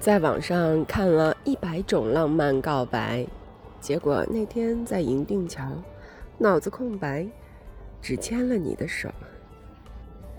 在网上看了一百种浪漫告白结果那天在银锭桥脑子空白只牵了你的手。